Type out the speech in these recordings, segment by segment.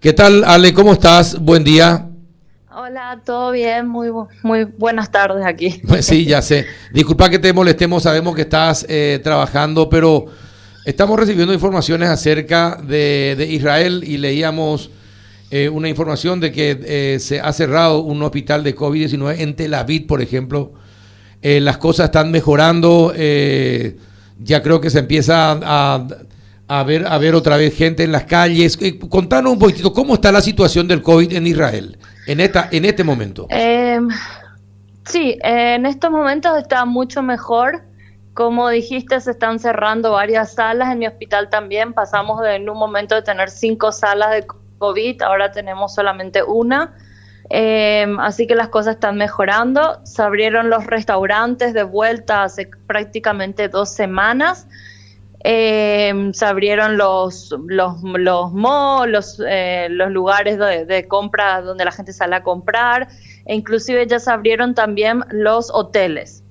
¿Qué tal, Ale? ¿Cómo estás? Buen día. Hola, todo bien, muy, muy buenas tardes aquí. Pues sí, ya sé. Disculpa que te molestemos, sabemos que estás eh, trabajando, pero estamos recibiendo informaciones acerca de, Israel y leíamos eh, una información de que eh, se ha cerrado un hospital de COVID-19 en Tel Aviv, por ejemplo. las cosas están mejorando, ya creo que se empieza a a ver, a ver otra vez gente en las calles. Eh, contanos un poquito, ¿cómo está la situación del COVID en Israel en, esta, en este momento? Em, sí, en estos momentos está mucho mejor. Como dijiste, se están cerrando varias salas. En mi hospital también pasamos de, en un momento de tener cinco salas de COVID, ahora tenemos solamente una. Em, así que las cosas están mejorando. Se abrieron los restaurantes de vuelta hace prácticamente dos semanas. Eh, se abrieron los, los, los malls, los, eh, los lugares de, compra donde la gente sale a comprar, e inclusive ya se abrieron también los hoteles.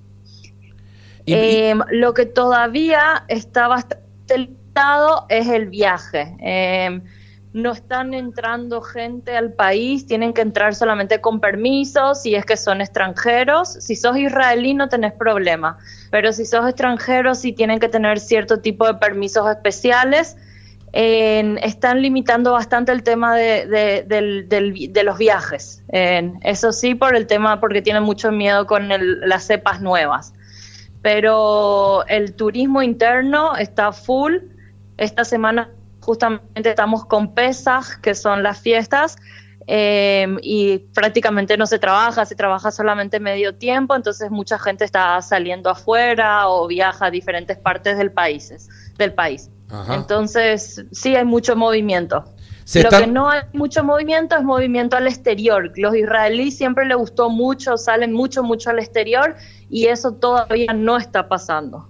Eh, lo que todavía está bastante limitado es el viaje. No están entrando gente al país, tienen que entrar solamente con permiso, si es que son extranjeros. Si sos israelí no tenés problema, pero si sos extranjero sí tienen que tener cierto tipo de permisos especiales. están limitando bastante el tema de, los viajes. eso sí, por el tema, porque tienen mucho miedo con las cepas nuevas. Pero el turismo interno está full. Esta semana justamente estamos con pesas, que son las fiestas, em, y prácticamente no se trabaja, se trabaja solamente medio tiempo, entonces mucha gente está saliendo afuera o viaja a diferentes partes del país. Del país. Entonces, sí hay mucho movimiento. Lo que no hay mucho movimiento es movimiento al exterior. Los israelíes siempre les gustó mucho, salen mucho, mucho al exterior y eso todavía no está pasando.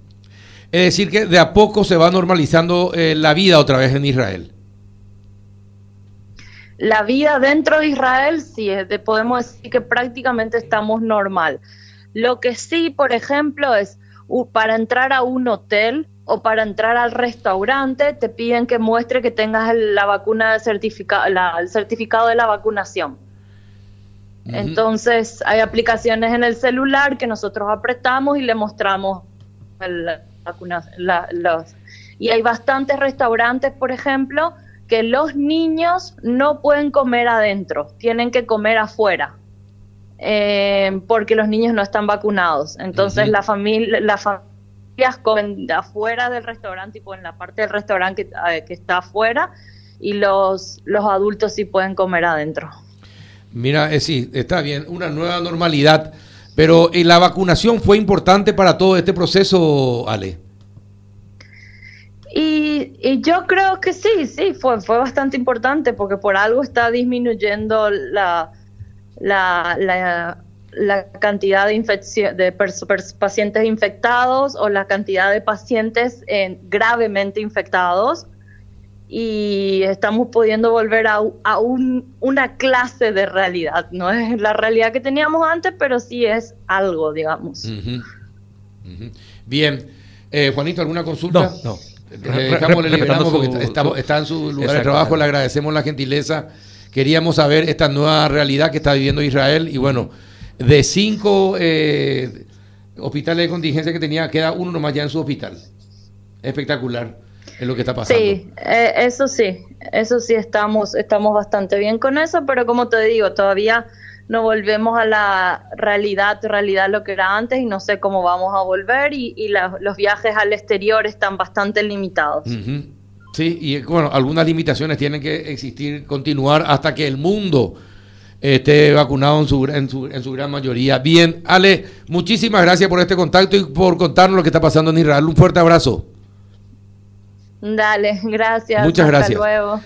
Es decir, que de a poco se va normalizando eh, la vida otra vez en Israel. La vida dentro de Israel, sí, podemos decir que prácticamente estamos normal. Lo que sí, por ejemplo, es para entrar a un hotel o para entrar al restaurante, te piden que muestre que tengas la vacuna el certificado de la vacunación. Entonces, hay aplicaciones en el celular que nosotros apretamos y le mostramos el, los, y hay bastantes restaurantes, por ejemplo, que los niños no pueden comer adentro, tienen que comer afuera. Eh, porque los niños no están vacunados. Entonces la familia, las familias comen afuera del restaurante, tipo en la parte del restaurante que, eh, que, está afuera, y los, los adultos sí pueden comer adentro. Mira, eh, sí, está bien, una nueva normalidad. Pero ¿y la vacunación fue importante para todo este proceso, Ale? Y, yo creo que sí, sí, fue, fue bastante importante porque por algo está disminuyendo la, la, la, cantidad de, de pacientes infectados o la cantidad de pacientes gravemente infectados y estamos pudiendo volver a, a un, una clase de realidad. No es la realidad que teníamos antes, pero sí es algo, digamos. Bien. Eh, Juanito, ¿alguna consulta? No, no. dejamos, le liberamos porque está, en su lugar de trabajo, le agradecemos la gentileza. Queríamos saber esta nueva realidad que está viviendo Israel y bueno, de cinco eh, hospitales de contingencia que tenía, queda uno nomás ya en su hospital. Espectacular es lo que está pasando. Sí, eh, eso sí, eso sí estamos, estamos bastante bien con eso, pero como te digo, todavía no volvemos a la realidad, realidad lo que era antes y no sé cómo vamos a volver y, los viajes al exterior están bastante limitados. Sí, y bueno, algunas limitaciones tienen que existir, continuar hasta que el mundo esté vacunado en su, en su, en su gran mayoría. Bien, Ale, muchísimas gracias por este contacto y por contarnos lo que está pasando en Israel. Un fuerte abrazo. Dale, gracias. Muchas Hasta gracias. Luego.